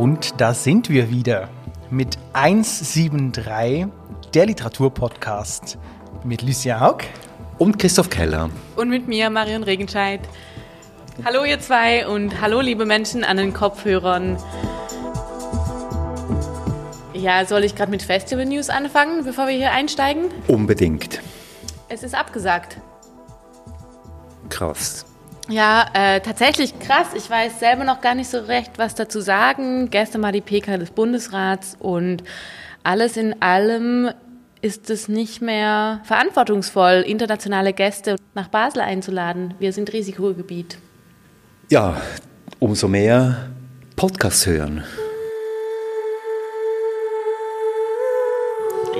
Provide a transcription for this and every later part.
Und da sind wir wieder mit 173, der Literaturpodcast mit Lucia Haug und Christoph Keller. Und mit mir, Marion Regenscheid. Hallo ihr zwei und hallo liebe Menschen an den Kopfhörern. Ja, soll ich gerade mit Festival News anfangen, bevor wir hier einsteigen? Unbedingt. Es ist abgesagt. Krass. Ja, äh, tatsächlich krass. Ich weiß selber noch gar nicht so recht, was dazu sagen. Gestern war die PK des Bundesrats und alles in allem ist es nicht mehr verantwortungsvoll, internationale Gäste nach Basel einzuladen. Wir sind Risikogebiet. Ja, umso mehr Podcasts hören.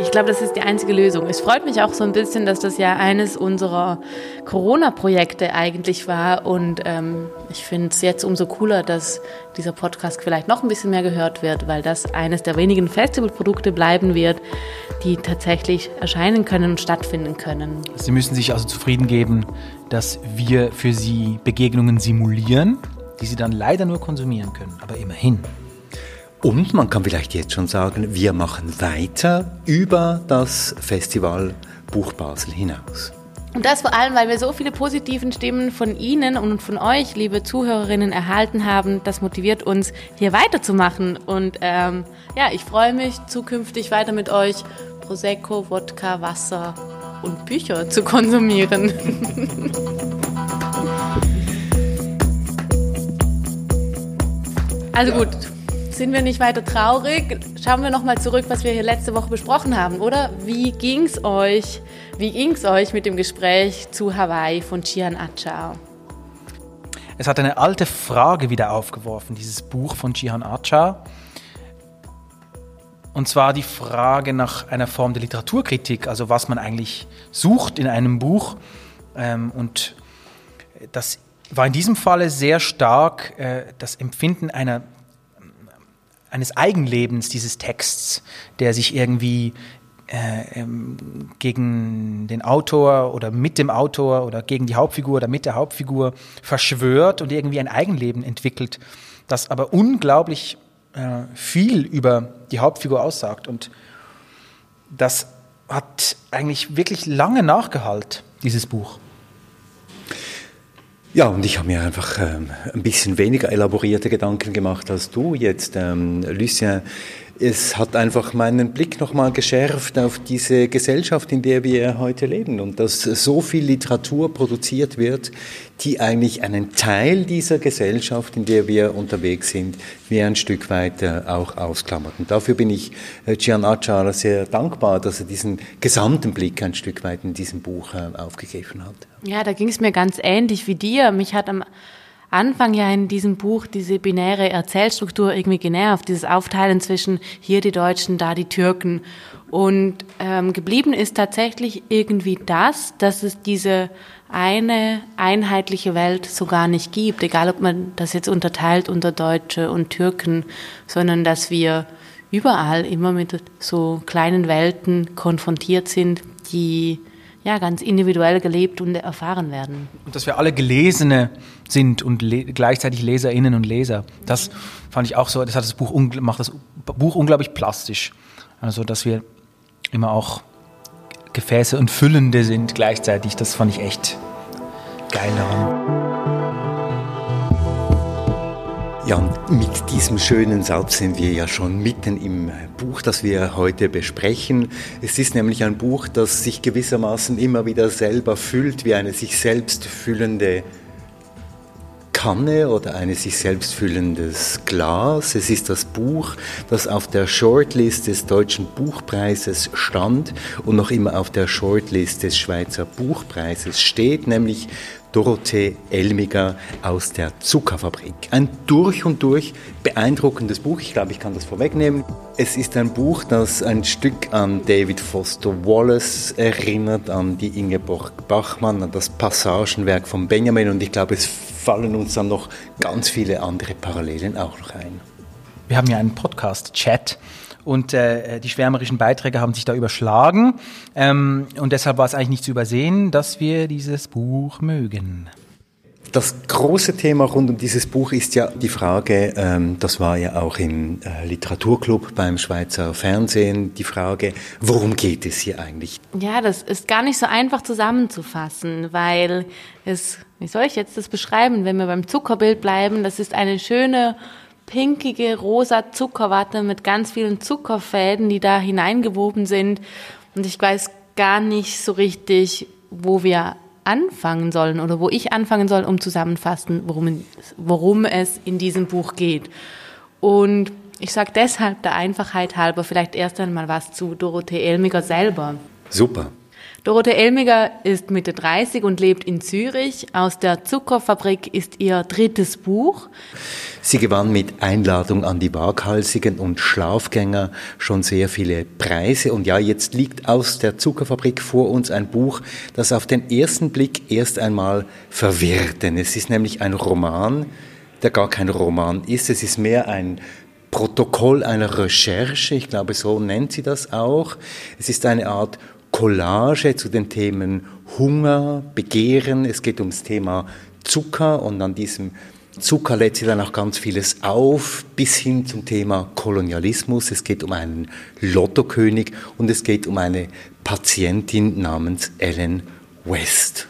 Ich glaube, das ist die einzige Lösung. Es freut mich auch so ein bisschen, dass das ja eines unserer Corona-Projekte eigentlich war. Und ähm, ich finde es jetzt umso cooler, dass dieser Podcast vielleicht noch ein bisschen mehr gehört wird, weil das eines der wenigen Festivalprodukte bleiben wird, die tatsächlich erscheinen können und stattfinden können. Sie müssen sich also zufrieden geben, dass wir für Sie Begegnungen simulieren, die Sie dann leider nur konsumieren können. Aber immerhin. Und man kann vielleicht jetzt schon sagen, wir machen weiter über das Festival Buch Basel hinaus. Und das vor allem, weil wir so viele positiven Stimmen von Ihnen und von euch, liebe Zuhörerinnen, erhalten haben. Das motiviert uns, hier weiterzumachen. Und ähm, ja, ich freue mich, zukünftig weiter mit euch Prosecco, Wodka, Wasser und Bücher zu konsumieren. also gut, sind wir nicht weiter traurig. Schauen wir nochmal zurück, was wir hier letzte Woche besprochen haben, oder? Wie ging's euch? Euch mit dem Gespräch zu Hawaii von Chian Achao? Es hat eine alte Frage wieder aufgeworfen, dieses Buch von Chihan Acha. Und zwar die Frage nach einer Form der Literaturkritik, also was man eigentlich sucht in einem Buch. Ähm, und das war in diesem Falle sehr stark äh, das Empfinden einer eines Eigenlebens dieses Texts, der sich irgendwie äh, ähm, gegen den Autor oder mit dem Autor oder gegen die Hauptfigur oder mit der Hauptfigur verschwört und irgendwie ein Eigenleben entwickelt, das aber unglaublich äh, viel über die Hauptfigur aussagt. Und das hat eigentlich wirklich lange nachgehalt, dieses Buch. Ja, und ich habe mir einfach ähm, ein bisschen weniger elaborierte Gedanken gemacht als du jetzt, ähm, Lucien es hat einfach meinen Blick nochmal geschärft auf diese Gesellschaft, in der wir heute leben und dass so viel Literatur produziert wird, die eigentlich einen Teil dieser Gesellschaft, in der wir unterwegs sind, wie ein Stück weit äh, auch ausklammert. Und dafür bin ich äh, Gian Achara sehr dankbar, dass er diesen gesamten Blick ein Stück weit in diesem Buch äh, aufgegriffen hat. Ja, da ging es mir ganz ähnlich wie dir. Mich hat am Anfang ja in diesem Buch diese binäre Erzählstruktur irgendwie genervt, dieses Aufteilen zwischen hier die Deutschen, da die Türken. Und ähm, geblieben ist tatsächlich irgendwie das, dass es diese eine einheitliche Welt so gar nicht gibt, egal ob man das jetzt unterteilt unter Deutsche und Türken, sondern dass wir überall immer mit so kleinen Welten konfrontiert sind, die ja, ganz individuell gelebt und erfahren werden. Und dass wir alle Gelesene sind und le gleichzeitig Leserinnen und Leser. Das fand ich auch so, das hat das Buch macht das Buch unglaublich plastisch. Also, dass wir immer auch Gefäße und Füllende sind gleichzeitig. Das fand ich echt geil daran. Ja, mit diesem schönen Satz sind wir ja schon mitten im Buch, das wir heute besprechen. Es ist nämlich ein Buch, das sich gewissermaßen immer wieder selber füllt, wie eine sich selbst füllende Kanne oder ein sich selbst füllendes Glas. Es ist das Buch, das auf der Shortlist des Deutschen Buchpreises stand und noch immer auf der Shortlist des Schweizer Buchpreises steht, nämlich Dorothee Elmiger aus der Zuckerfabrik. Ein durch und durch beeindruckendes Buch. Ich glaube, ich kann das vorwegnehmen. Es ist ein Buch, das ein Stück an David Foster Wallace erinnert, an die Ingeborg Bachmann, an das Passagenwerk von Benjamin. Und ich glaube, es fallen uns dann noch ganz viele andere Parallelen auch noch ein. Wir haben ja einen Podcast-Chat und äh, die schwärmerischen Beiträge haben sich da überschlagen. Ähm, und deshalb war es eigentlich nicht zu übersehen, dass wir dieses Buch mögen. Das große Thema rund um dieses Buch ist ja die Frage, ähm, das war ja auch im äh, Literaturclub beim Schweizer Fernsehen, die Frage, worum geht es hier eigentlich? Ja, das ist gar nicht so einfach zusammenzufassen, weil es, wie soll ich jetzt das beschreiben, wenn wir beim Zuckerbild bleiben, das ist eine schöne pinkige rosa Zuckerwatte mit ganz vielen Zuckerfäden, die da hineingewoben sind. Und ich weiß gar nicht so richtig, wo wir anfangen sollen oder wo ich anfangen soll, um zusammenfassen, worum, worum es in diesem Buch geht. Und ich sage deshalb der Einfachheit halber vielleicht erst einmal was zu Dorothee Elmiger selber. Super. Dorothee Elmiger ist Mitte 30 und lebt in Zürich. Aus der Zuckerfabrik ist ihr drittes Buch. Sie gewann mit Einladung an die Waghalsigen und Schlafgänger schon sehr viele Preise. Und ja, jetzt liegt aus der Zuckerfabrik vor uns ein Buch, das auf den ersten Blick erst einmal verwirrt. Denn es ist nämlich ein Roman, der gar kein Roman ist. Es ist mehr ein Protokoll einer Recherche, ich glaube, so nennt sie das auch. Es ist eine Art Collage zu den Themen Hunger, Begehren. Es geht ums Thema Zucker und an diesem Zucker lädt sie dann auch ganz vieles auf, bis hin zum Thema Kolonialismus. Es geht um einen Lottokönig und es geht um eine Patientin namens Ellen West.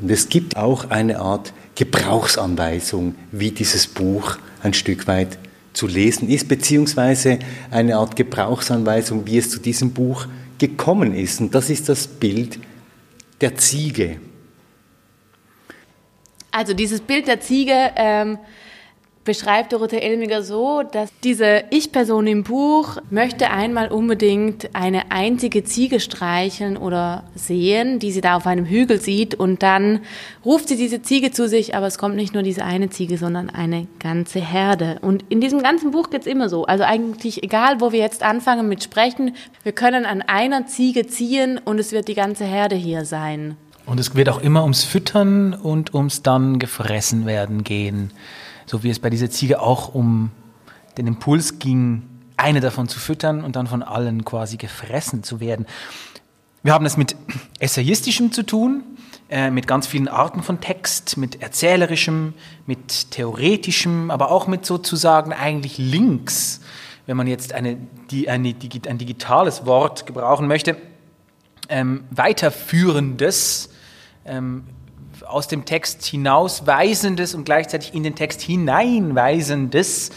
Und es gibt auch eine Art Gebrauchsanweisung, wie dieses Buch ein Stück weit zu lesen ist, beziehungsweise eine Art Gebrauchsanweisung, wie es zu diesem Buch gekommen ist. Und das ist das Bild der Ziege. Also dieses Bild der Ziege ähm, beschreibt Dorothee Elmiger so, dass diese Ich-Person im Buch möchte einmal unbedingt eine einzige Ziege streicheln oder sehen, die sie da auf einem Hügel sieht und dann ruft sie diese Ziege zu sich, aber es kommt nicht nur diese eine Ziege, sondern eine ganze Herde. Und in diesem ganzen Buch geht's immer so. Also eigentlich egal, wo wir jetzt anfangen mit Sprechen, wir können an einer Ziege ziehen und es wird die ganze Herde hier sein. Und es wird auch immer ums Füttern und ums dann gefressen werden gehen so wie es bei dieser Ziege auch um den Impuls ging, eine davon zu füttern und dann von allen quasi gefressen zu werden. Wir haben es mit Essayistischem zu tun, äh, mit ganz vielen Arten von Text, mit erzählerischem, mit theoretischem, aber auch mit sozusagen eigentlich Links, wenn man jetzt eine, die, eine, ein digitales Wort gebrauchen möchte, ähm, weiterführendes, ähm, aus dem Text hinausweisendes und gleichzeitig in den Text hineinweisendes,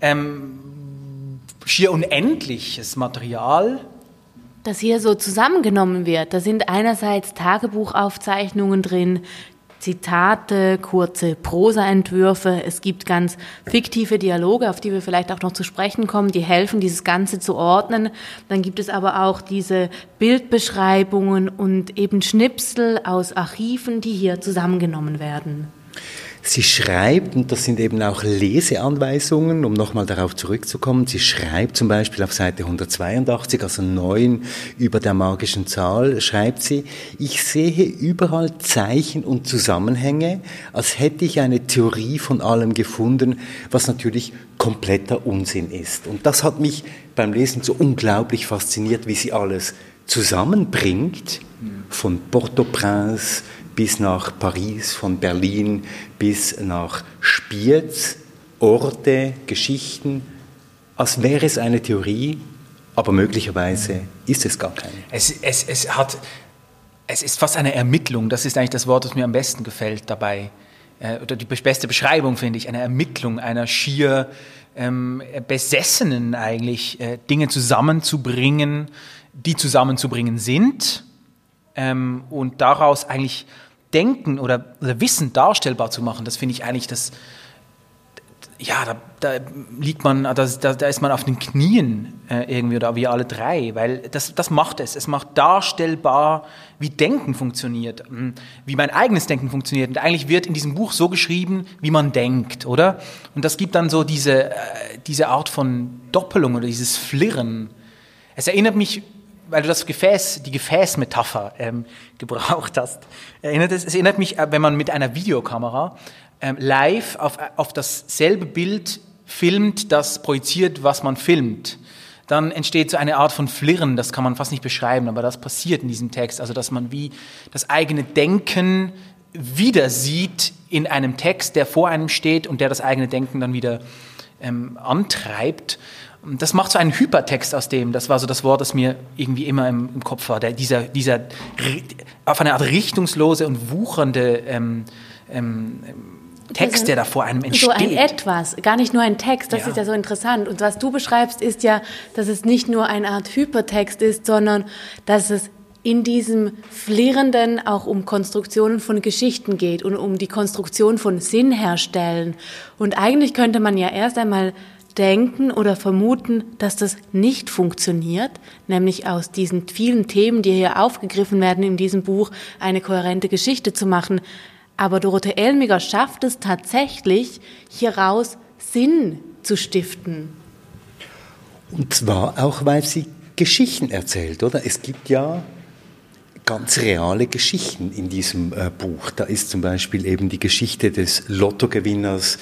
ähm, schier unendliches Material. Das hier so zusammengenommen wird. Da sind einerseits Tagebuchaufzeichnungen drin, Zitate, kurze Prosaentwürfe. Es gibt ganz fiktive Dialoge, auf die wir vielleicht auch noch zu sprechen kommen, die helfen, dieses Ganze zu ordnen. Dann gibt es aber auch diese Bildbeschreibungen und eben Schnipsel aus Archiven, die hier zusammengenommen werden. Sie schreibt, und das sind eben auch Leseanweisungen, um nochmal darauf zurückzukommen, sie schreibt zum Beispiel auf Seite 182, also 9 über der magischen Zahl, schreibt sie, ich sehe überall Zeichen und Zusammenhänge, als hätte ich eine Theorie von allem gefunden, was natürlich kompletter Unsinn ist. Und das hat mich beim Lesen so unglaublich fasziniert, wie sie alles zusammenbringt, von Port-au-Prince bis nach Paris, von Berlin bis nach Spiez, Orte, Geschichten, als wäre es eine Theorie, aber möglicherweise ist es gar keine. Es, es, es, hat, es ist fast eine Ermittlung, das ist eigentlich das Wort, das mir am besten gefällt dabei. Äh, oder die beste Beschreibung, finde ich, eine Ermittlung einer schier ähm, Besessenen eigentlich, äh, Dinge zusammenzubringen, die zusammenzubringen sind ähm, und daraus eigentlich Denken oder, oder, Wissen darstellbar zu machen, das finde ich eigentlich das, ja, da, da liegt man, da, da, ist man auf den Knien äh, irgendwie oder wir alle drei, weil das, das macht es. Es macht darstellbar, wie Denken funktioniert, hm, wie mein eigenes Denken funktioniert. Und eigentlich wird in diesem Buch so geschrieben, wie man denkt, oder? Und das gibt dann so diese, äh, diese Art von Doppelung oder dieses Flirren. Es erinnert mich weil du das Gefäß, die Gefäßmetapher ähm, gebraucht hast, erinnert es, es erinnert mich, äh, wenn man mit einer Videokamera ähm, live auf, auf dasselbe Bild filmt, das projiziert, was man filmt, dann entsteht so eine Art von Flirren, das kann man fast nicht beschreiben, aber das passiert in diesem Text, also dass man wie das eigene Denken wieder sieht in einem Text, der vor einem steht und der das eigene Denken dann wieder ähm, antreibt. Das macht so einen Hypertext aus dem. Das war so das Wort, das mir irgendwie immer im, im Kopf war. Der, dieser, dieser auf eine Art richtungslose und wuchernde ähm, ähm, Text, der da vor einem entsteht. So ein Etwas, gar nicht nur ein Text, das ja. ist ja so interessant. Und was du beschreibst, ist ja, dass es nicht nur eine Art Hypertext ist, sondern dass es in diesem Flirrenden auch um Konstruktionen von Geschichten geht und um die Konstruktion von Sinn herstellen. Und eigentlich könnte man ja erst einmal denken oder vermuten, dass das nicht funktioniert, nämlich aus diesen vielen Themen, die hier aufgegriffen werden in diesem Buch, eine kohärente Geschichte zu machen. Aber Dorothee Elmiger schafft es tatsächlich, hieraus Sinn zu stiften. Und zwar auch, weil sie Geschichten erzählt, oder? Es gibt ja ganz reale Geschichten in diesem äh, Buch. Da ist zum Beispiel eben die Geschichte des Lottogewinners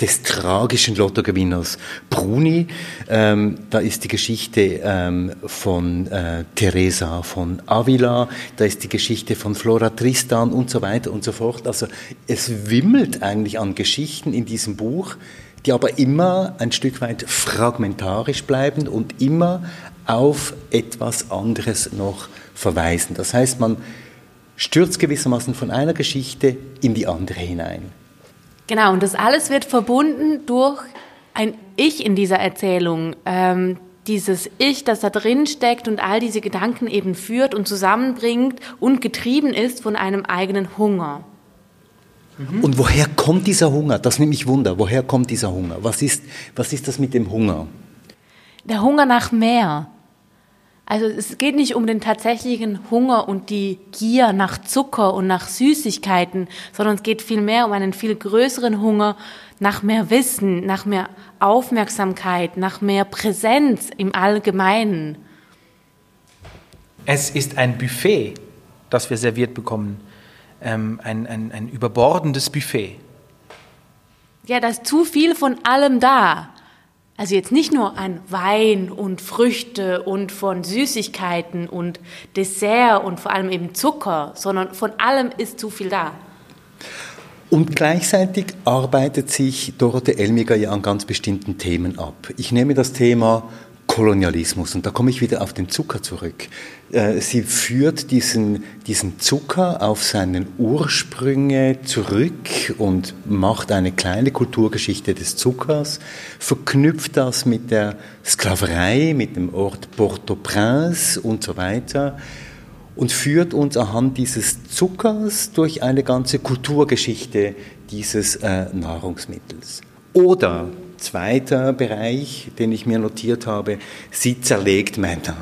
des tragischen Lottogewinners Bruni. Ähm, da ist die Geschichte ähm, von äh, Teresa von Avila, da ist die Geschichte von Flora Tristan und so weiter und so fort. Also es wimmelt eigentlich an Geschichten in diesem Buch, die aber immer ein Stück weit fragmentarisch bleiben und immer auf etwas anderes noch verweisen. Das heißt, man stürzt gewissermaßen von einer Geschichte in die andere hinein. Genau, und das alles wird verbunden durch ein Ich in dieser Erzählung. Ähm, dieses Ich, das da drin steckt und all diese Gedanken eben führt und zusammenbringt und getrieben ist von einem eigenen Hunger. Und woher kommt dieser Hunger? Das nimmt mich Wunder. Woher kommt dieser Hunger? Was ist, was ist das mit dem Hunger? Der Hunger nach mehr. Also es geht nicht um den tatsächlichen Hunger und die Gier nach Zucker und nach Süßigkeiten, sondern es geht vielmehr um einen viel größeren Hunger nach mehr Wissen, nach mehr Aufmerksamkeit, nach mehr Präsenz im Allgemeinen. Es ist ein Buffet, das wir serviert bekommen, ähm, ein, ein, ein überbordendes Buffet. Ja, da ist zu viel von allem da. Also jetzt nicht nur an Wein und Früchte und von Süßigkeiten und Dessert und vor allem eben Zucker, sondern von allem ist zu viel da. Und gleichzeitig arbeitet sich Dorothee Elmiger ja an ganz bestimmten Themen ab. Ich nehme das Thema Kolonialismus. Und da komme ich wieder auf den Zucker zurück. Äh, sie führt diesen, diesen Zucker auf seine Ursprünge zurück und macht eine kleine Kulturgeschichte des Zuckers, verknüpft das mit der Sklaverei, mit dem Ort Port-au-Prince und so weiter und führt uns anhand dieses Zuckers durch eine ganze Kulturgeschichte dieses äh, Nahrungsmittels. Oder Zweiter Bereich, den ich mir notiert habe, sie zerlegt Männer.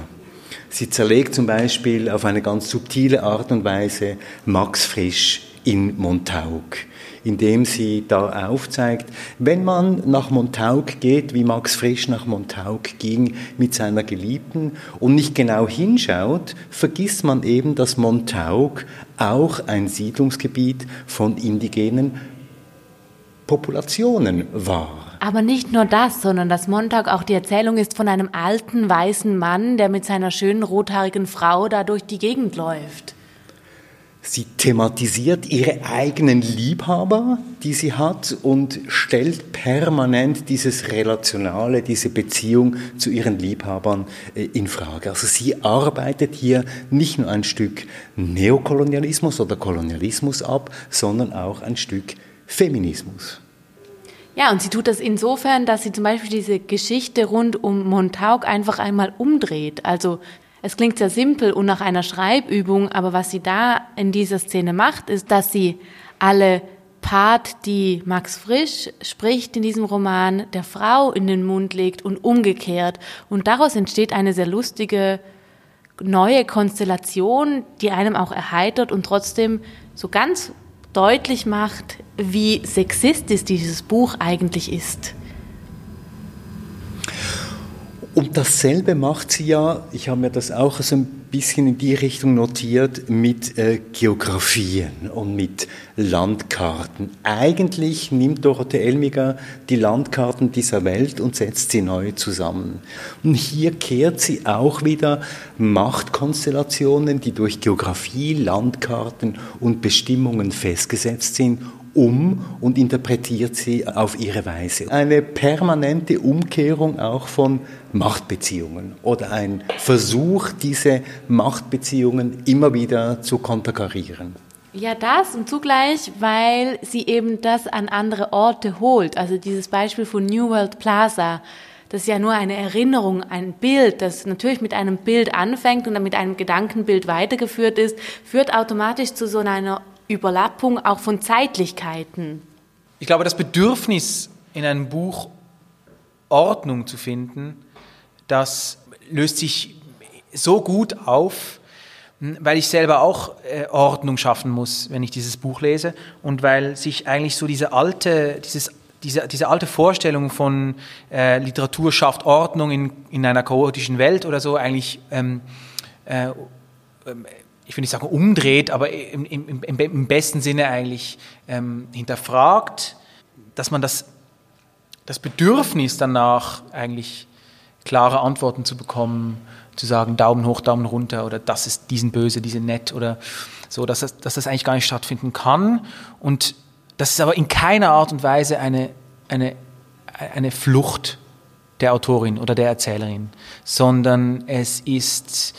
Sie zerlegt zum Beispiel auf eine ganz subtile Art und Weise Max Frisch in Montauk, indem sie da aufzeigt, wenn man nach Montauk geht, wie Max Frisch nach Montauk ging mit seiner Geliebten und nicht genau hinschaut, vergisst man eben, dass Montauk auch ein Siedlungsgebiet von indigenen Populationen war. Aber nicht nur das, sondern dass Montag auch die Erzählung ist von einem alten weißen Mann, der mit seiner schönen rothaarigen Frau da durch die Gegend läuft. Sie thematisiert ihre eigenen Liebhaber, die sie hat, und stellt permanent dieses Relationale, diese Beziehung zu ihren Liebhabern äh, in Frage. Also sie arbeitet hier nicht nur ein Stück Neokolonialismus oder Kolonialismus ab, sondern auch ein Stück Feminismus. Ja, und sie tut das insofern, dass sie zum Beispiel diese Geschichte rund um Montauk einfach einmal umdreht. Also es klingt sehr simpel und nach einer Schreibübung, aber was sie da in dieser Szene macht, ist, dass sie alle Part, die Max Frisch spricht in diesem Roman, der Frau in den Mund legt und umgekehrt. Und daraus entsteht eine sehr lustige neue Konstellation, die einem auch erheitert und trotzdem so ganz deutlich macht, wie sexistisch dieses Buch eigentlich ist. Und dasselbe macht sie ja, ich habe mir das auch so ein bisschen in die Richtung notiert, mit äh, Geografien und mit Landkarten. Eigentlich nimmt Dorothee Elmiger die Landkarten dieser Welt und setzt sie neu zusammen. Und hier kehrt sie auch wieder Machtkonstellationen, die durch Geografie, Landkarten und Bestimmungen festgesetzt sind, um und interpretiert sie auf ihre Weise. Eine permanente Umkehrung auch von Machtbeziehungen oder ein Versuch, diese Machtbeziehungen immer wieder zu konterkarieren. Ja, das und zugleich, weil sie eben das an andere Orte holt. Also dieses Beispiel von New World Plaza, das ist ja nur eine Erinnerung, ein Bild, das natürlich mit einem Bild anfängt und dann mit einem Gedankenbild weitergeführt ist, führt automatisch zu so einer Überlappung auch von Zeitlichkeiten. Ich glaube, das Bedürfnis in einem Buch Ordnung zu finden, das löst sich so gut auf, weil ich selber auch äh, Ordnung schaffen muss, wenn ich dieses Buch lese und weil sich eigentlich so diese alte, dieses, diese, diese alte Vorstellung von äh, Literatur schafft Ordnung in, in einer chaotischen Welt oder so eigentlich ähm, äh, ähm, ich will nicht sagen umdreht, aber im, im, im besten Sinne eigentlich ähm, hinterfragt, dass man das, das Bedürfnis danach eigentlich klare Antworten zu bekommen, zu sagen Daumen hoch, Daumen runter oder das ist diesen böse, diese nett oder so, dass das, dass das eigentlich gar nicht stattfinden kann. Und das ist aber in keiner Art und Weise eine, eine, eine Flucht der Autorin oder der Erzählerin, sondern es ist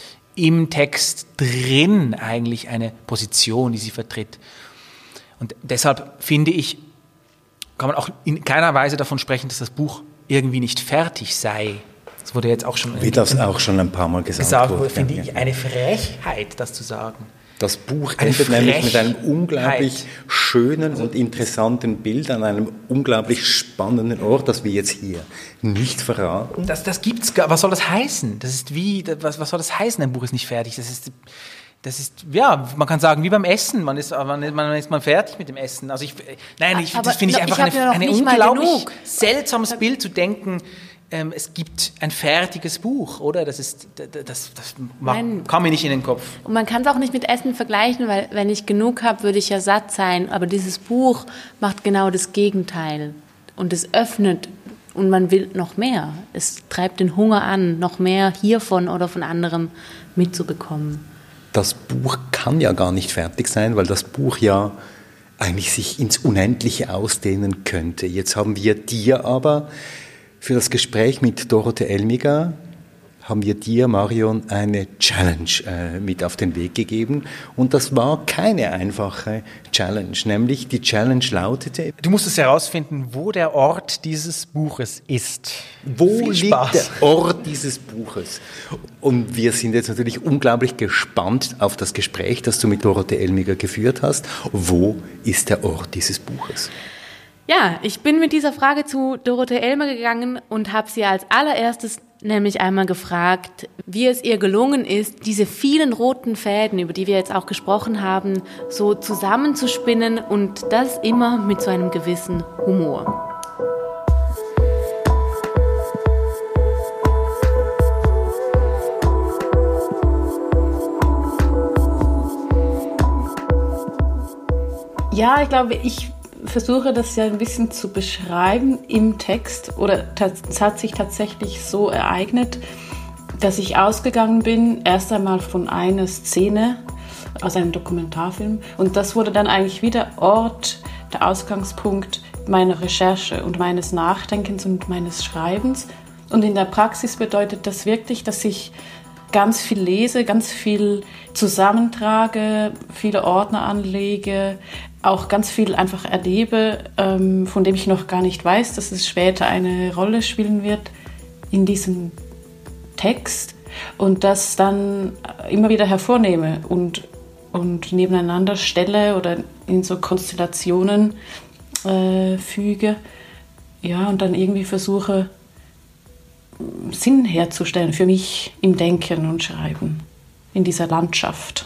im Text drin eigentlich eine Position, die sie vertritt. Und deshalb finde ich, kann man auch in keiner Weise davon sprechen, dass das Buch irgendwie nicht fertig sei. Das wurde jetzt auch schon. Wie das auch schon ein paar Mal gesagt, gesagt wurde. Finde ich eine Frechheit, das zu sagen. Das Buch endet nämlich mit einem unglaublich schönen und interessanten Bild an einem unglaublich spannenden Ort, das wir jetzt hier nicht verraten. Das, das gibt's gar, was soll das heißen? Das ist wie, was, was soll das heißen? Ein Buch ist nicht fertig. Das ist, das ist, ja, man kann sagen, wie beim Essen. Man ist, man, man ist man fertig mit dem Essen. Also ich, nein, ich, das finde ich einfach ich eine, eine unglaublich seltsames Bild zu denken, ähm, es gibt ein fertiges Buch, oder? Das, ist, das, das Nein. kam mir nicht in den Kopf. Und man kann es auch nicht mit Essen vergleichen, weil wenn ich genug habe, würde ich ja satt sein. Aber dieses Buch macht genau das Gegenteil. Und es öffnet und man will noch mehr. Es treibt den Hunger an, noch mehr hiervon oder von anderem mitzubekommen. Das Buch kann ja gar nicht fertig sein, weil das Buch ja eigentlich sich ins Unendliche ausdehnen könnte. Jetzt haben wir dir aber für das Gespräch mit Dorothee Elmiger haben wir dir, Marion, eine Challenge äh, mit auf den Weg gegeben. Und das war keine einfache Challenge, nämlich die Challenge lautete... Du musstest herausfinden, wo der Ort dieses Buches ist. Wo liegt der Ort dieses Buches? Und wir sind jetzt natürlich unglaublich gespannt auf das Gespräch, das du mit Dorothee Elmiger geführt hast. Wo ist der Ort dieses Buches? Ja, ich bin mit dieser Frage zu Dorothee Elmer gegangen und habe sie als allererstes nämlich einmal gefragt, wie es ihr gelungen ist, diese vielen roten Fäden, über die wir jetzt auch gesprochen haben, so zusammenzuspinnen und das immer mit so einem gewissen Humor. Ja, ich glaube, ich versuche das ja ein bisschen zu beschreiben im Text oder es hat sich tatsächlich so ereignet, dass ich ausgegangen bin, erst einmal von einer Szene aus einem Dokumentarfilm und das wurde dann eigentlich wieder Ort, der Ausgangspunkt meiner Recherche und meines Nachdenkens und meines Schreibens. Und in der Praxis bedeutet das wirklich, dass ich ganz viel lese, ganz viel zusammentrage, viele Ordner anlege, auch ganz viel einfach erlebe, ähm, von dem ich noch gar nicht weiß, dass es später eine Rolle spielen wird in diesem Text und das dann immer wieder hervornehme und, und nebeneinander stelle oder in so Konstellationen äh, füge. Ja, und dann irgendwie versuche, Sinn herzustellen für mich im Denken und Schreiben in dieser Landschaft.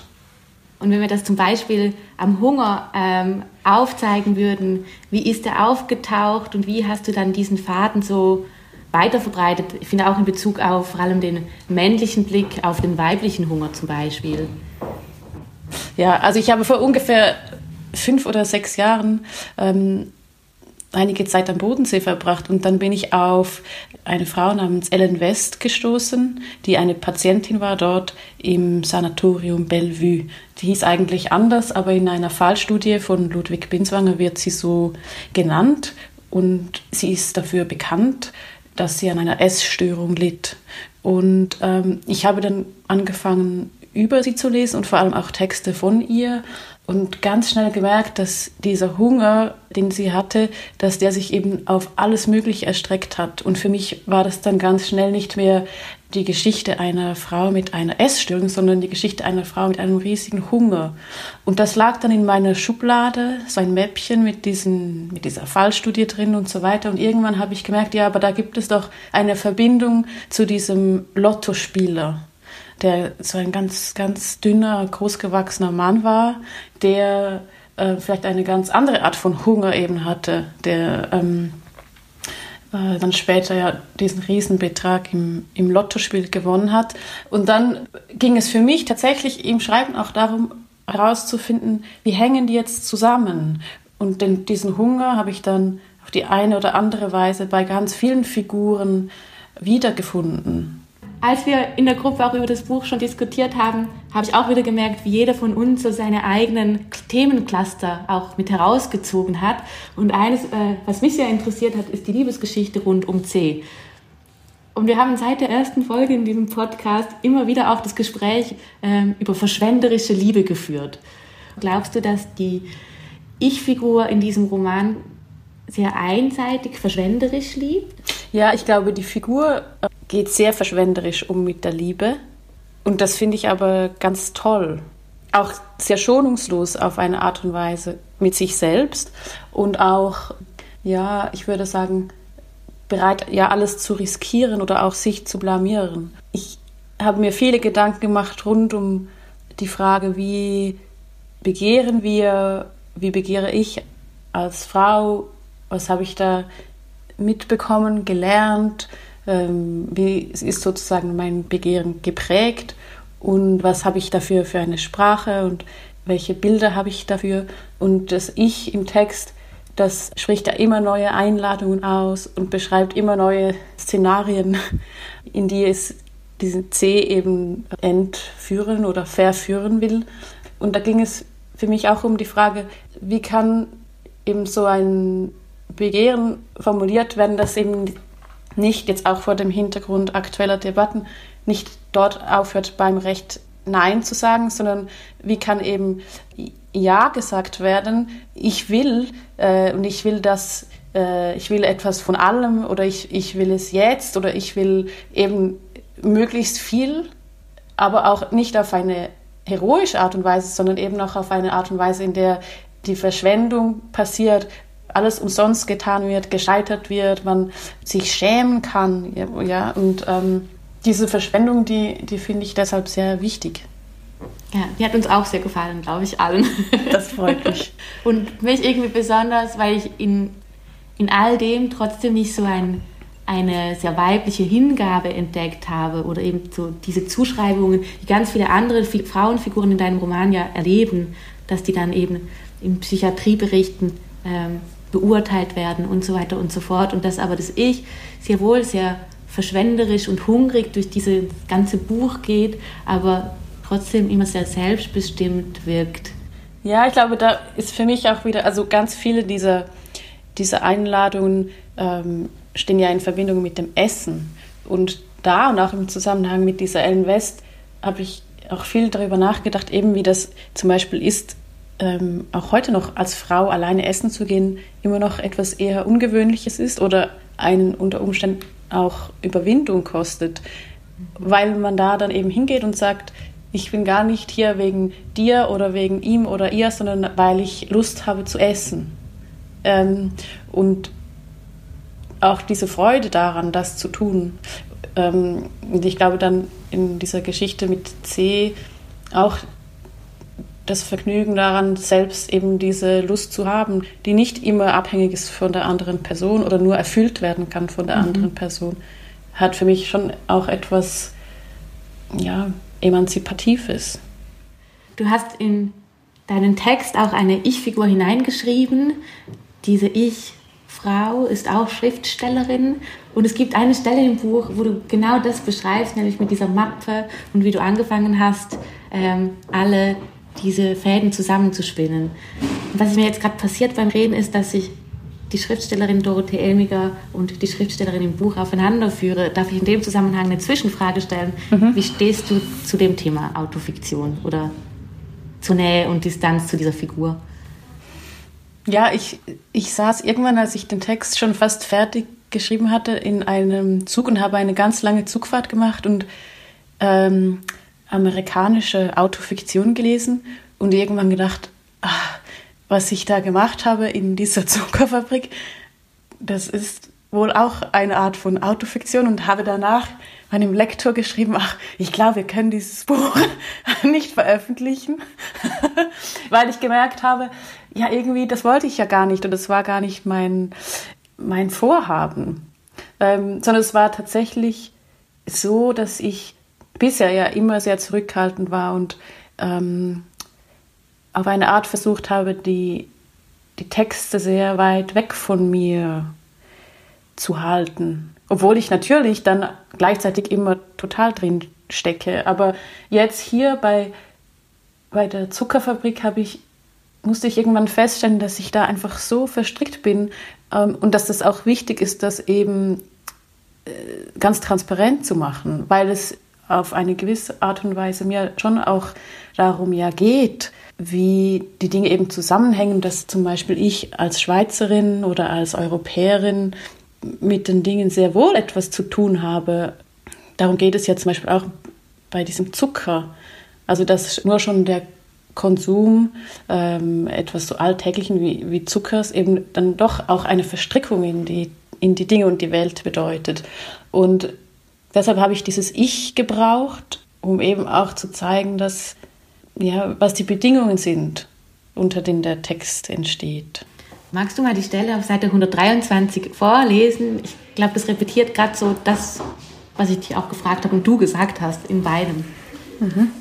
Und wenn wir das zum Beispiel am Hunger ähm, aufzeigen würden, wie ist er aufgetaucht und wie hast du dann diesen Faden so weiter verbreitet. Ich finde auch in Bezug auf vor allem den männlichen Blick auf den weiblichen Hunger zum Beispiel. Ja, also ich habe vor ungefähr fünf oder sechs Jahren ähm, einige Zeit am Bodensee verbracht und dann bin ich auf eine Frau namens Ellen West gestoßen, die eine Patientin war dort im Sanatorium Bellevue. Die hieß eigentlich anders, aber in einer Fallstudie von Ludwig Binswanger wird sie so genannt und sie ist dafür bekannt, dass sie an einer Essstörung litt. Und ähm, ich habe dann angefangen, über sie zu lesen und vor allem auch Texte von ihr und ganz schnell gemerkt, dass dieser Hunger, den sie hatte, dass der sich eben auf alles Mögliche erstreckt hat. Und für mich war das dann ganz schnell nicht mehr die Geschichte einer Frau mit einer Essstörung, sondern die Geschichte einer Frau mit einem riesigen Hunger. Und das lag dann in meiner Schublade, so ein Mäppchen mit, diesen, mit dieser Fallstudie drin und so weiter. Und irgendwann habe ich gemerkt, ja, aber da gibt es doch eine Verbindung zu diesem Lottospieler der so ein ganz, ganz dünner, großgewachsener Mann war, der äh, vielleicht eine ganz andere Art von Hunger eben hatte, der ähm, äh, dann später ja diesen Riesenbetrag im, im Lottospiel gewonnen hat. Und dann ging es für mich tatsächlich im Schreiben auch darum, herauszufinden, wie hängen die jetzt zusammen. Und den, diesen Hunger habe ich dann auf die eine oder andere Weise bei ganz vielen Figuren wiedergefunden. Als wir in der Gruppe auch über das Buch schon diskutiert haben, habe ich auch wieder gemerkt, wie jeder von uns so seine eigenen Themencluster auch mit herausgezogen hat. Und eines, äh, was mich sehr interessiert hat, ist die Liebesgeschichte rund um C. Und wir haben seit der ersten Folge in diesem Podcast immer wieder auch das Gespräch ähm, über verschwenderische Liebe geführt. Glaubst du, dass die Ich-Figur in diesem Roman sehr einseitig verschwenderisch liebt? Ja, ich glaube, die Figur geht sehr verschwenderisch um mit der Liebe. Und das finde ich aber ganz toll. Auch sehr schonungslos auf eine Art und Weise mit sich selbst und auch, ja, ich würde sagen, bereit, ja, alles zu riskieren oder auch sich zu blamieren. Ich habe mir viele Gedanken gemacht rund um die Frage, wie begehren wir, wie begehre ich als Frau, was habe ich da mitbekommen, gelernt, wie ist sozusagen mein Begehren geprägt und was habe ich dafür für eine Sprache und welche Bilder habe ich dafür. Und das Ich im Text, das spricht ja immer neue Einladungen aus und beschreibt immer neue Szenarien, in die es diesen C eben entführen oder verführen will. Und da ging es für mich auch um die Frage, wie kann eben so ein Begehren formuliert werden, das eben nicht jetzt auch vor dem Hintergrund aktueller Debatten nicht dort aufhört beim Recht Nein zu sagen, sondern wie kann eben Ja gesagt werden, ich will äh, und ich will das, äh, ich will etwas von allem oder ich, ich will es jetzt oder ich will eben möglichst viel, aber auch nicht auf eine heroische Art und Weise, sondern eben auch auf eine Art und Weise, in der die Verschwendung passiert, alles umsonst getan wird, gescheitert wird, man sich schämen kann. Ja, und ähm, diese Verschwendung, die, die finde ich deshalb sehr wichtig. Ja, die hat uns auch sehr gefallen, glaube ich, allen. Das freut mich. Und mich irgendwie besonders, weil ich in, in all dem trotzdem nicht so ein, eine sehr weibliche Hingabe entdeckt habe oder eben so diese Zuschreibungen, die ganz viele andere Frauenfiguren in deinem Roman ja erleben, dass die dann eben in Psychiatrieberichten ähm, beurteilt werden und so weiter und so fort. Und dass aber das Ich sehr wohl sehr verschwenderisch und hungrig durch dieses ganze Buch geht, aber trotzdem immer sehr selbstbestimmt wirkt. Ja, ich glaube, da ist für mich auch wieder, also ganz viele dieser, dieser Einladungen ähm, stehen ja in Verbindung mit dem Essen. Und da und auch im Zusammenhang mit dieser Ellen West habe ich auch viel darüber nachgedacht, eben wie das zum Beispiel ist, ähm, auch heute noch als Frau alleine essen zu gehen immer noch etwas eher Ungewöhnliches ist oder einen unter Umständen auch Überwindung kostet, weil man da dann eben hingeht und sagt, ich bin gar nicht hier wegen dir oder wegen ihm oder ihr, sondern weil ich Lust habe zu essen. Ähm, und auch diese Freude daran, das zu tun. Ähm, und ich glaube dann in dieser Geschichte mit C auch das Vergnügen daran, selbst eben diese Lust zu haben, die nicht immer abhängig ist von der anderen Person oder nur erfüllt werden kann von der mhm. anderen Person, hat für mich schon auch etwas ja, Emanzipatives. Du hast in deinen Text auch eine Ich-Figur hineingeschrieben. Diese Ich-Frau ist auch Schriftstellerin. Und es gibt eine Stelle im Buch, wo du genau das beschreibst, nämlich mit dieser Mappe und wie du angefangen hast, ähm, alle diese Fäden zusammenzuspinnen. Und was mir jetzt gerade passiert beim Reden ist, dass ich die Schriftstellerin Dorothee Elmiger und die Schriftstellerin im Buch aufeinander führe, darf ich in dem Zusammenhang eine Zwischenfrage stellen. Mhm. Wie stehst du zu dem Thema Autofiktion oder zur Nähe und Distanz zu dieser Figur? Ja, ich, ich saß irgendwann, als ich den Text schon fast fertig geschrieben hatte, in einem Zug und habe eine ganz lange Zugfahrt gemacht und ähm, amerikanische Autofiktion gelesen und irgendwann gedacht, ach, was ich da gemacht habe in dieser Zuckerfabrik, das ist wohl auch eine Art von Autofiktion und habe danach meinem Lektor geschrieben, ach, ich glaube, wir können dieses Buch nicht veröffentlichen, weil ich gemerkt habe, ja, irgendwie, das wollte ich ja gar nicht und das war gar nicht mein, mein Vorhaben, ähm, sondern es war tatsächlich so, dass ich bisher ja immer sehr zurückhaltend war und ähm, auf eine Art versucht habe, die, die Texte sehr weit weg von mir zu halten. Obwohl ich natürlich dann gleichzeitig immer total drin stecke. Aber jetzt hier bei, bei der Zuckerfabrik habe ich, musste ich irgendwann feststellen, dass ich da einfach so verstrickt bin ähm, und dass das auch wichtig ist, das eben äh, ganz transparent zu machen, weil es auf eine gewisse Art und Weise mir schon auch darum ja geht, wie die Dinge eben zusammenhängen, dass zum Beispiel ich als Schweizerin oder als Europäerin mit den Dingen sehr wohl etwas zu tun habe. Darum geht es ja zum Beispiel auch bei diesem Zucker. Also dass nur schon der Konsum ähm, etwas so Alltäglichen wie, wie Zuckers eben dann doch auch eine Verstrickung in die, in die Dinge und die Welt bedeutet. Und deshalb habe ich dieses Ich gebraucht, um eben auch zu zeigen, dass ja, was die Bedingungen sind, unter denen der Text entsteht. Magst du mal die Stelle auf Seite 123 vorlesen? Ich glaube, das repetiert gerade so das, was ich dich auch gefragt habe und du gesagt hast, in beidem. Mhm.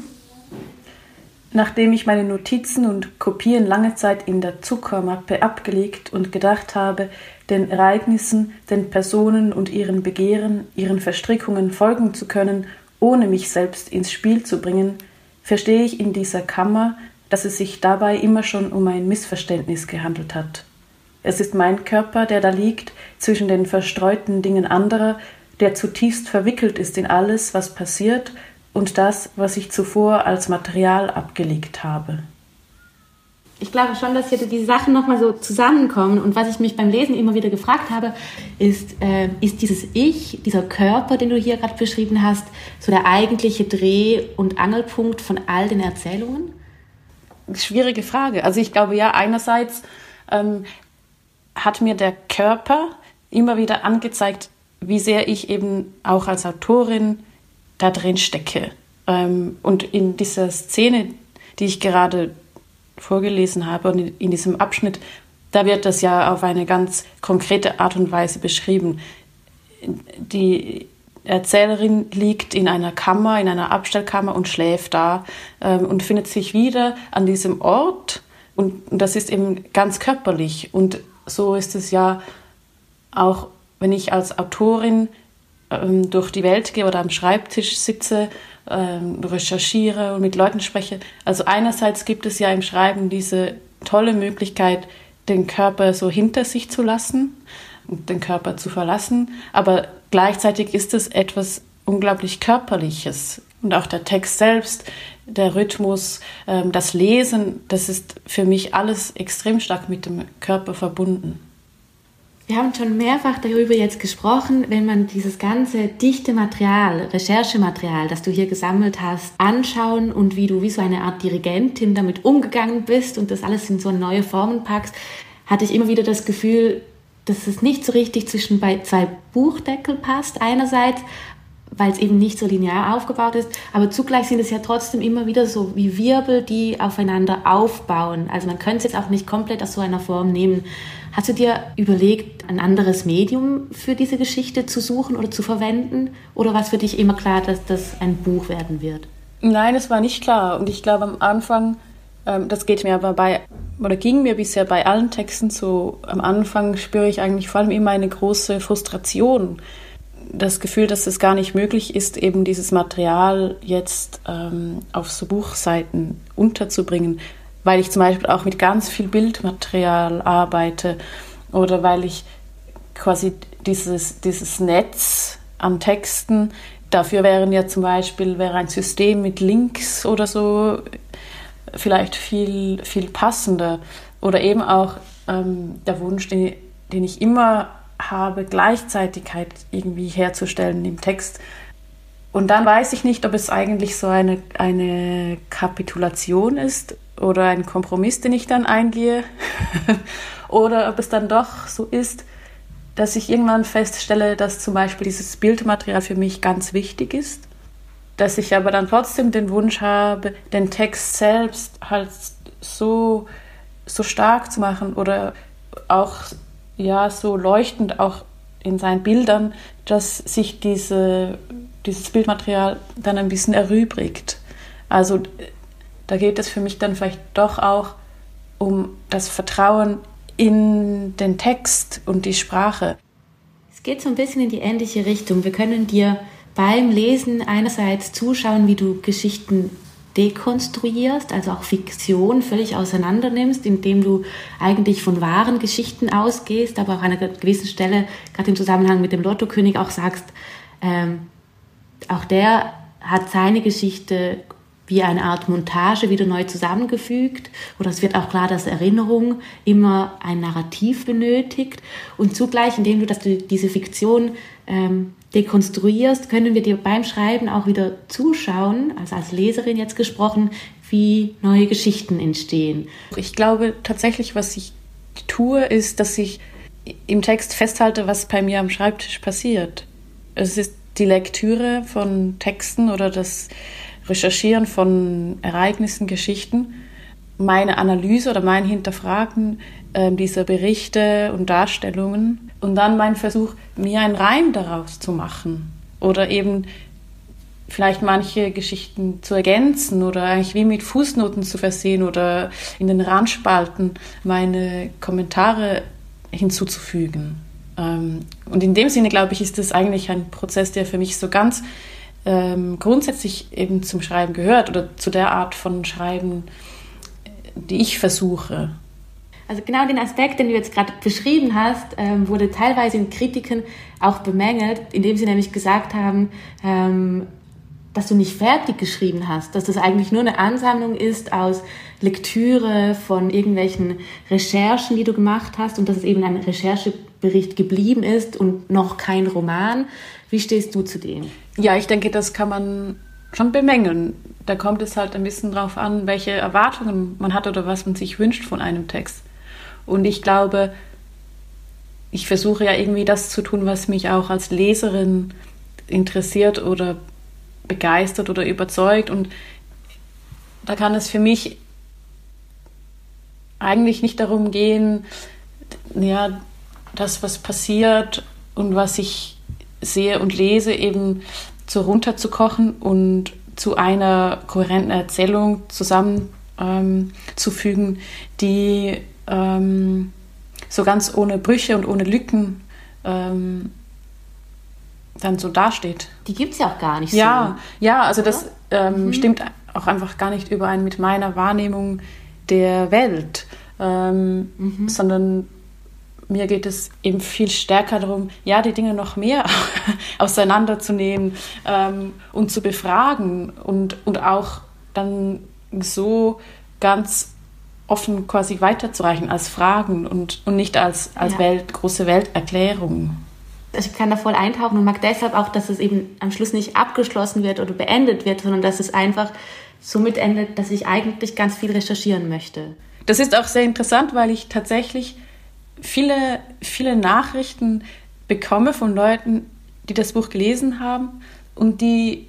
Nachdem ich meine Notizen und Kopien lange Zeit in der Zuckermappe abgelegt und gedacht habe, den Ereignissen, den Personen und ihren Begehren, ihren Verstrickungen folgen zu können, ohne mich selbst ins Spiel zu bringen, verstehe ich in dieser Kammer, dass es sich dabei immer schon um ein Missverständnis gehandelt hat. Es ist mein Körper, der da liegt, zwischen den verstreuten Dingen anderer, der zutiefst verwickelt ist in alles, was passiert und das, was ich zuvor als Material abgelegt habe ich glaube schon, dass hier die Sachen nochmal so zusammenkommen. Und was ich mich beim Lesen immer wieder gefragt habe, ist, äh, ist dieses Ich, dieser Körper, den du hier gerade beschrieben hast, so der eigentliche Dreh- und Angelpunkt von all den Erzählungen? Schwierige Frage. Also ich glaube ja, einerseits ähm, hat mir der Körper immer wieder angezeigt, wie sehr ich eben auch als Autorin da drin stecke. Ähm, und in dieser Szene, die ich gerade vorgelesen habe und in diesem Abschnitt, da wird das ja auf eine ganz konkrete Art und Weise beschrieben. Die Erzählerin liegt in einer Kammer, in einer Abstellkammer und schläft da ähm, und findet sich wieder an diesem Ort und, und das ist eben ganz körperlich und so ist es ja auch, wenn ich als Autorin ähm, durch die Welt gehe oder am Schreibtisch sitze ähm, recherchiere und mit Leuten spreche. Also einerseits gibt es ja im Schreiben diese tolle Möglichkeit, den Körper so hinter sich zu lassen und den Körper zu verlassen, aber gleichzeitig ist es etwas unglaublich Körperliches. Und auch der Text selbst, der Rhythmus, ähm, das Lesen, das ist für mich alles extrem stark mit dem Körper verbunden. Wir haben schon mehrfach darüber jetzt gesprochen, wenn man dieses ganze dichte Material, Recherchematerial, das du hier gesammelt hast, anschauen und wie du wie so eine Art Dirigentin damit umgegangen bist und das alles in so neue Formen packst, hatte ich immer wieder das Gefühl, dass es nicht so richtig zwischen zwei Buchdeckel passt einerseits, weil es eben nicht so linear aufgebaut ist. Aber zugleich sind es ja trotzdem immer wieder so wie Wirbel, die aufeinander aufbauen. Also man könnte es jetzt auch nicht komplett aus so einer Form nehmen. Hast du dir überlegt, ein anderes Medium für diese Geschichte zu suchen oder zu verwenden? Oder war es für dich immer klar, dass das ein Buch werden wird? Nein, es war nicht klar. Und ich glaube am Anfang, ähm, das geht mir aber bei, oder ging mir bisher bei allen Texten so, am Anfang spüre ich eigentlich vor allem immer eine große Frustration das Gefühl, dass es gar nicht möglich ist, eben dieses Material jetzt ähm, auf so Buchseiten unterzubringen, weil ich zum Beispiel auch mit ganz viel Bildmaterial arbeite oder weil ich quasi dieses, dieses Netz an Texten, dafür wären ja zum Beispiel wäre ein System mit Links oder so vielleicht viel, viel passender. Oder eben auch ähm, der Wunsch, den, den ich immer habe, Gleichzeitigkeit irgendwie herzustellen im Text. Und dann weiß ich nicht, ob es eigentlich so eine, eine Kapitulation ist oder ein Kompromiss, den ich dann eingehe, oder ob es dann doch so ist, dass ich irgendwann feststelle, dass zum Beispiel dieses Bildmaterial für mich ganz wichtig ist, dass ich aber dann trotzdem den Wunsch habe, den Text selbst halt so, so stark zu machen oder auch ja so leuchtend auch in seinen Bildern, dass sich diese, dieses Bildmaterial dann ein bisschen erübrigt. Also da geht es für mich dann vielleicht doch auch um das Vertrauen in den Text und die Sprache. Es geht so ein bisschen in die ähnliche Richtung. Wir können dir beim Lesen einerseits zuschauen, wie du Geschichten dekonstruierst, also auch Fiktion völlig auseinander nimmst, indem du eigentlich von wahren Geschichten ausgehst, aber auch an einer gewissen Stelle, gerade im Zusammenhang mit dem Lottokönig, auch sagst, ähm, auch der hat seine Geschichte wie eine Art Montage wieder neu zusammengefügt. Oder es wird auch klar, dass Erinnerung immer ein Narrativ benötigt. Und zugleich, indem du, dass du diese Fiktion ähm, dekonstruierst, können wir dir beim Schreiben auch wieder zuschauen, also als Leserin jetzt gesprochen, wie neue Geschichten entstehen. Ich glaube tatsächlich, was ich tue, ist, dass ich im Text festhalte, was bei mir am Schreibtisch passiert. Es ist die Lektüre von Texten oder das Recherchieren von Ereignissen, Geschichten, meine Analyse oder mein Hinterfragen äh, dieser Berichte und Darstellungen. Und dann mein Versuch, mir einen Reim daraus zu machen. Oder eben vielleicht manche Geschichten zu ergänzen oder eigentlich wie mit Fußnoten zu versehen oder in den Randspalten meine Kommentare hinzuzufügen. Ähm, und in dem Sinne, glaube ich, ist das eigentlich ein Prozess, der für mich so ganz ähm, grundsätzlich eben zum Schreiben gehört oder zu der Art von Schreiben, die ich versuche. Also genau den Aspekt, den du jetzt gerade beschrieben hast, ähm, wurde teilweise in Kritiken auch bemängelt, indem sie nämlich gesagt haben, ähm, dass du nicht fertig geschrieben hast, dass das eigentlich nur eine Ansammlung ist aus Lektüre von irgendwelchen Recherchen, die du gemacht hast und dass es eben ein Recherchebericht geblieben ist und noch kein Roman. Wie stehst du zu dem? Ja, ich denke, das kann man schon bemängeln. Da kommt es halt ein bisschen drauf an, welche Erwartungen man hat oder was man sich wünscht von einem Text. Und ich glaube, ich versuche ja irgendwie das zu tun, was mich auch als Leserin interessiert oder begeistert oder überzeugt. Und da kann es für mich eigentlich nicht darum gehen, ja, das, was passiert und was ich sehe und lese, eben so runterzukochen und zu einer kohärenten Erzählung zusammenzufügen, ähm, die ähm, so ganz ohne Brüche und ohne Lücken ähm, dann so dasteht. Die gibt es ja auch gar nicht ja, so. Ja, also das ähm, mhm. stimmt auch einfach gar nicht überein mit meiner Wahrnehmung der Welt, ähm, mhm. sondern mir geht es eben viel stärker darum, ja, die Dinge noch mehr auseinanderzunehmen ähm, und zu befragen und, und auch dann so ganz offen quasi weiterzureichen als Fragen und, und nicht als, als ja. Welt, große Welterklärung. Ich kann da voll eintauchen und mag deshalb auch, dass es eben am Schluss nicht abgeschlossen wird oder beendet wird, sondern dass es einfach somit endet, dass ich eigentlich ganz viel recherchieren möchte. Das ist auch sehr interessant, weil ich tatsächlich viele, viele Nachrichten bekomme von Leuten, die das Buch gelesen haben und die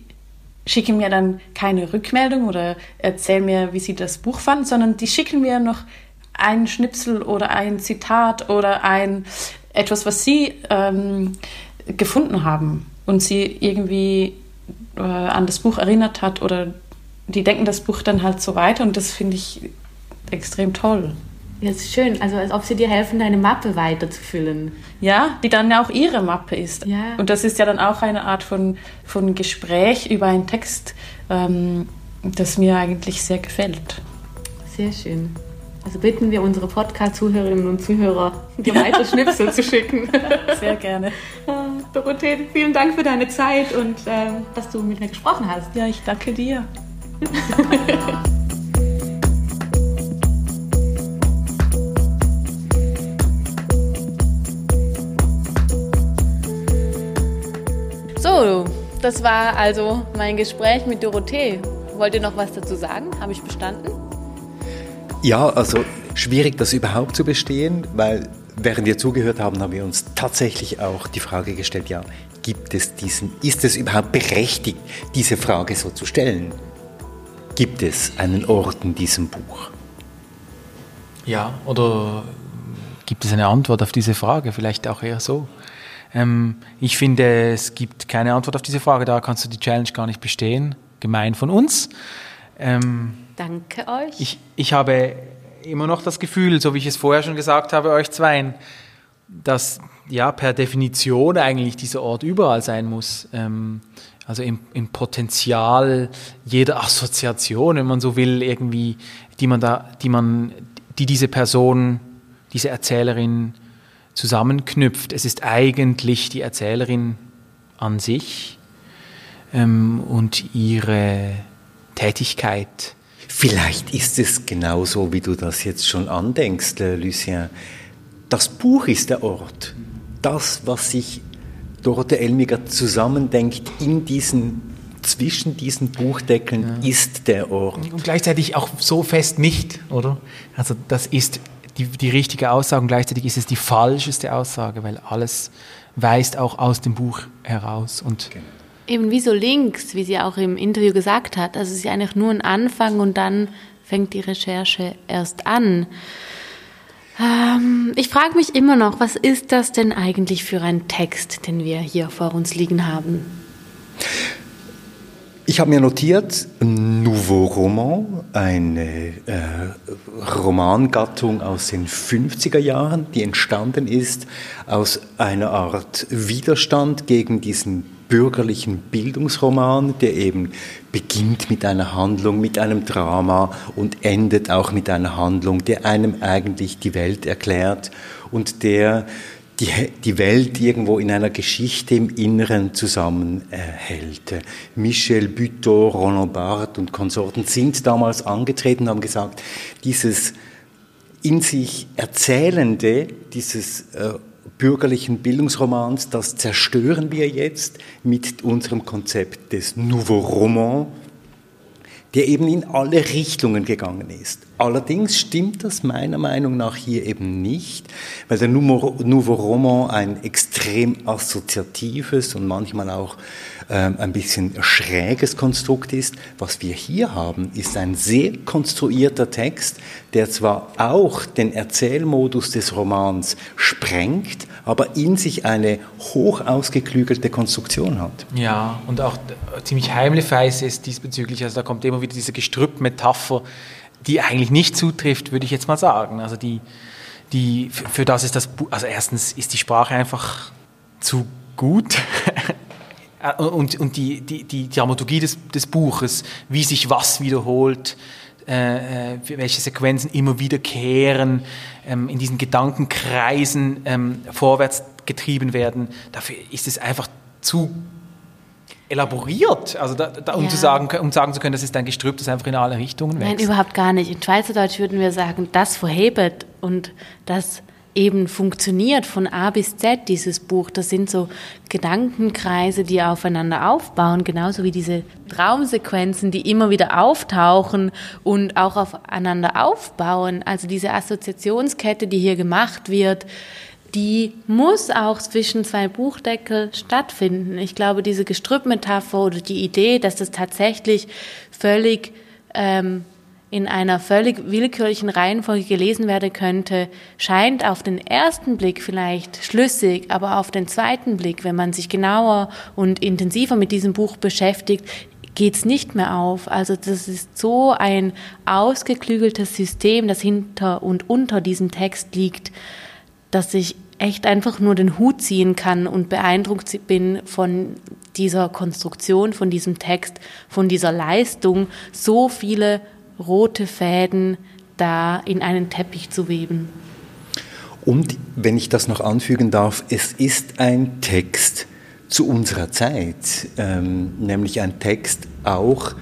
schicken mir dann keine Rückmeldung oder erzählen mir, wie sie das Buch fanden, sondern die schicken mir noch einen Schnipsel oder ein Zitat oder ein etwas, was sie ähm, gefunden haben und sie irgendwie äh, an das Buch erinnert hat oder die denken das Buch dann halt so weiter und das finde ich extrem toll. Ja, das ist schön. Also als ob sie dir helfen, deine Mappe weiterzufüllen. Ja, die dann auch ihre Mappe ist. Ja. Und das ist ja dann auch eine Art von, von Gespräch über einen Text, ähm, das mir eigentlich sehr gefällt. Sehr schön. Also bitten wir unsere Podcast-Zuhörerinnen und Zuhörer, dir ja. weiter Schnipsel zu schicken. Sehr gerne. Dorothee, vielen Dank für deine Zeit und äh, dass du mit mir gesprochen hast. Ja, ich danke dir. So, das war also mein Gespräch mit Dorothee. Wollt ihr noch was dazu sagen? Habe ich bestanden? Ja, also schwierig, das überhaupt zu bestehen, weil während wir zugehört haben, haben wir uns tatsächlich auch die Frage gestellt, ja, gibt es diesen, ist es überhaupt berechtigt, diese Frage so zu stellen? Gibt es einen Ort in diesem Buch? Ja, oder gibt es eine Antwort auf diese Frage? Vielleicht auch eher so. Ähm, ich finde, es gibt keine Antwort auf diese Frage, da kannst du die Challenge gar nicht bestehen. Gemein von uns. Ähm, Danke euch. Ich, ich habe immer noch das Gefühl, so wie ich es vorher schon gesagt habe, euch zweien, dass ja per Definition eigentlich dieser Ort überall sein muss. Ähm, also im, im, Potenzial jeder Assoziation, wenn man so will, irgendwie, die man da, die man, die diese Person, diese Erzählerin zusammenknüpft. Es ist eigentlich die Erzählerin an sich ähm, und ihre Tätigkeit. Vielleicht ist es genauso, wie du das jetzt schon andenkst, äh, Lucien. Das Buch ist der Ort. Das, was sich Dorothee Elmiger zusammendenkt in diesen zwischen diesen Buchdeckeln ja. ist der Ort. Und gleichzeitig auch so fest nicht, oder? Also das ist die, die richtige Aussage und gleichzeitig ist es die falscheste Aussage, weil alles weist auch aus dem Buch heraus. Und. Eben wie so links, wie sie auch im Interview gesagt hat. Also es ist ja eigentlich nur ein Anfang und dann fängt die Recherche erst an. Ähm, ich frage mich immer noch, was ist das denn eigentlich für ein Text, den wir hier vor uns liegen haben? Ich habe mir notiert, Nouveau Roman, eine äh, Romangattung aus den 50er Jahren, die entstanden ist aus einer Art Widerstand gegen diesen bürgerlichen Bildungsroman, der eben beginnt mit einer Handlung, mit einem Drama und endet auch mit einer Handlung, der einem eigentlich die Welt erklärt und der die, die Welt irgendwo in einer Geschichte im Inneren zusammenhält. Michel Buteau, Roland Barthes und Konsorten sind damals angetreten und haben gesagt, dieses in sich Erzählende, dieses äh, bürgerlichen Bildungsromans, das zerstören wir jetzt mit unserem Konzept des Nouveau Roman, der eben in alle Richtungen gegangen ist. Allerdings stimmt das meiner Meinung nach hier eben nicht, weil der Nouveau Roman ein extrem assoziatives und manchmal auch ähm, ein bisschen schräges Konstrukt ist. Was wir hier haben, ist ein sehr konstruierter Text, der zwar auch den Erzählmodus des Romans sprengt, aber in sich eine hoch ausgeklügelte Konstruktion hat. Ja, und auch ziemlich heimlich ist diesbezüglich. Also da kommt immer wieder diese Gestrüpp-Metapher, die eigentlich nicht zutrifft, würde ich jetzt mal sagen. Also die, die, für das ist das, also erstens ist die Sprache einfach zu gut. und, und die, die, die Dramaturgie des, des Buches, wie sich was wiederholt, äh, äh welche Sequenzen immer wiederkehren, ähm, in diesen Gedankenkreisen ähm, vorwärts getrieben werden, dafür ist es einfach zu elaboriert, also da, da, um, ja. zu sagen, um sagen zu können, das ist ein Gestrüpp, das einfach in alle Richtungen wächst. Nein, überhaupt gar nicht. In Schweizerdeutsch würden wir sagen, das verhebet und das eben funktioniert von A bis Z, dieses Buch. Das sind so Gedankenkreise, die aufeinander aufbauen, genauso wie diese Traumsequenzen, die immer wieder auftauchen und auch aufeinander aufbauen. Also diese Assoziationskette, die hier gemacht wird, die muss auch zwischen zwei Buchdeckel stattfinden. Ich glaube, diese Gestrüppmetapher oder die Idee, dass das tatsächlich völlig ähm, in einer völlig willkürlichen Reihenfolge gelesen werden könnte, scheint auf den ersten Blick vielleicht schlüssig, aber auf den zweiten Blick, wenn man sich genauer und intensiver mit diesem Buch beschäftigt, geht's nicht mehr auf. Also das ist so ein ausgeklügeltes System, das hinter und unter diesem Text liegt, dass ich echt einfach nur den Hut ziehen kann und beeindruckt bin von dieser Konstruktion, von diesem Text, von dieser Leistung, so viele rote Fäden da in einen Teppich zu weben. Und wenn ich das noch anfügen darf, es ist ein Text zu unserer Zeit, ähm, nämlich ein Text auch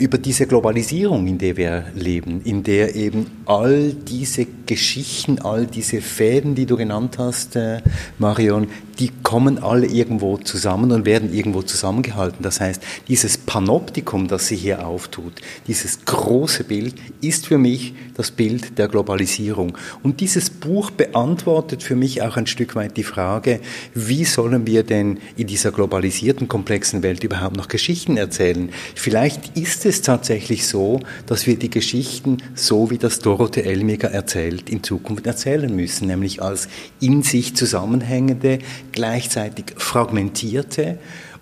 über diese Globalisierung, in der wir leben, in der eben all diese Geschichten, all diese Fäden, die du genannt hast, äh, Marion, die kommen alle irgendwo zusammen und werden irgendwo zusammengehalten. Das heißt, dieses Panoptikum, das sie hier auftut, dieses große Bild, ist für mich das Bild der Globalisierung. Und dieses Buch beantwortet für mich auch ein Stück weit die Frage, wie sollen wir denn in dieser globalisierten, komplexen Welt überhaupt noch Geschichten erzählen? Vielleicht ist es tatsächlich so, dass wir die Geschichten, so wie das Dorothee Elmiger erzählt, in Zukunft erzählen müssen, nämlich als in sich zusammenhängende, gleichzeitig fragmentierte,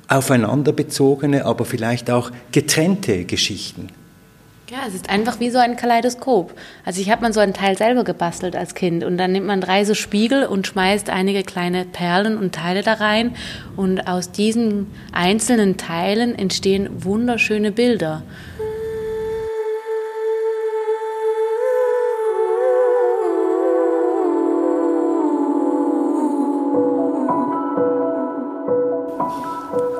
aufeinanderbezogene, aber vielleicht auch getrennte Geschichten. Ja, es ist einfach wie so ein Kaleidoskop. Also ich habe mal so ein Teil selber gebastelt als Kind und dann nimmt man drei so Spiegel und schmeißt einige kleine Perlen und Teile da rein und aus diesen einzelnen Teilen entstehen wunderschöne Bilder.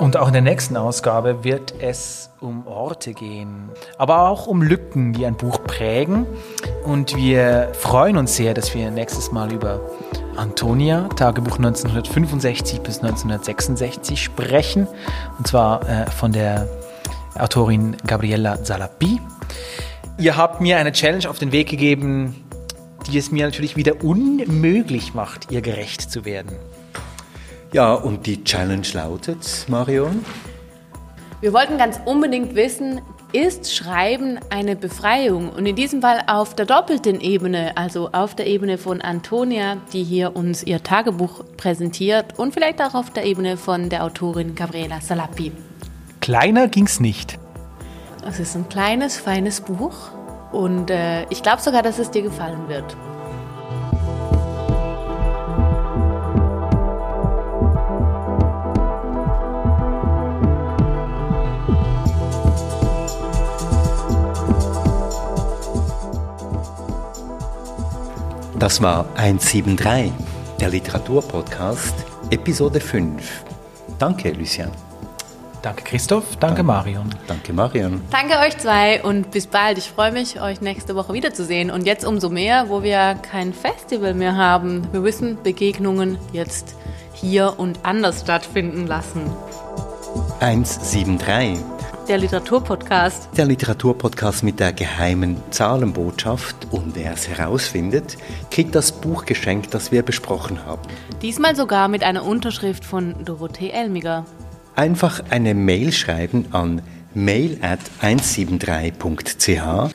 Und auch in der nächsten Ausgabe wird es um Orte gehen, aber auch um Lücken, die ein Buch prägen. Und wir freuen uns sehr, dass wir nächstes Mal über Antonia, Tagebuch 1965 bis 1966 sprechen. Und zwar äh, von der Autorin Gabriella Zalapi. Ihr habt mir eine Challenge auf den Weg gegeben, die es mir natürlich wieder unmöglich macht, ihr gerecht zu werden. Ja, und die Challenge lautet, Marion? Wir wollten ganz unbedingt wissen, ist Schreiben eine Befreiung? Und in diesem Fall auf der doppelten Ebene, also auf der Ebene von Antonia, die hier uns ihr Tagebuch präsentiert und vielleicht auch auf der Ebene von der Autorin Gabriela Salapi. Kleiner ging's nicht. Es ist ein kleines, feines Buch und äh, ich glaube sogar, dass es dir gefallen wird. Das war 173, der Literaturpodcast, Episode 5. Danke, Lucien. Danke, Christoph. Danke, Marion. Danke, Marion. Danke euch zwei und bis bald. Ich freue mich, euch nächste Woche wiederzusehen. Und jetzt umso mehr, wo wir kein Festival mehr haben. Wir müssen Begegnungen jetzt hier und anders stattfinden lassen. 173 der Literaturpodcast. Der Literaturpodcast mit der geheimen Zahlenbotschaft. Und wer es herausfindet, kriegt das Buch geschenkt, das wir besprochen haben. Diesmal sogar mit einer Unterschrift von Dorothee Elmiger. Einfach eine Mail schreiben an mail at 173.ch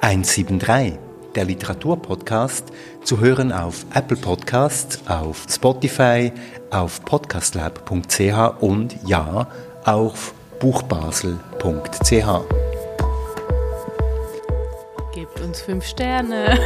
173 der Literaturpodcast, zu hören auf Apple Podcasts, auf Spotify, auf podcastlab.ch und ja, auf buchbasel.ch. Gebt uns fünf Sterne.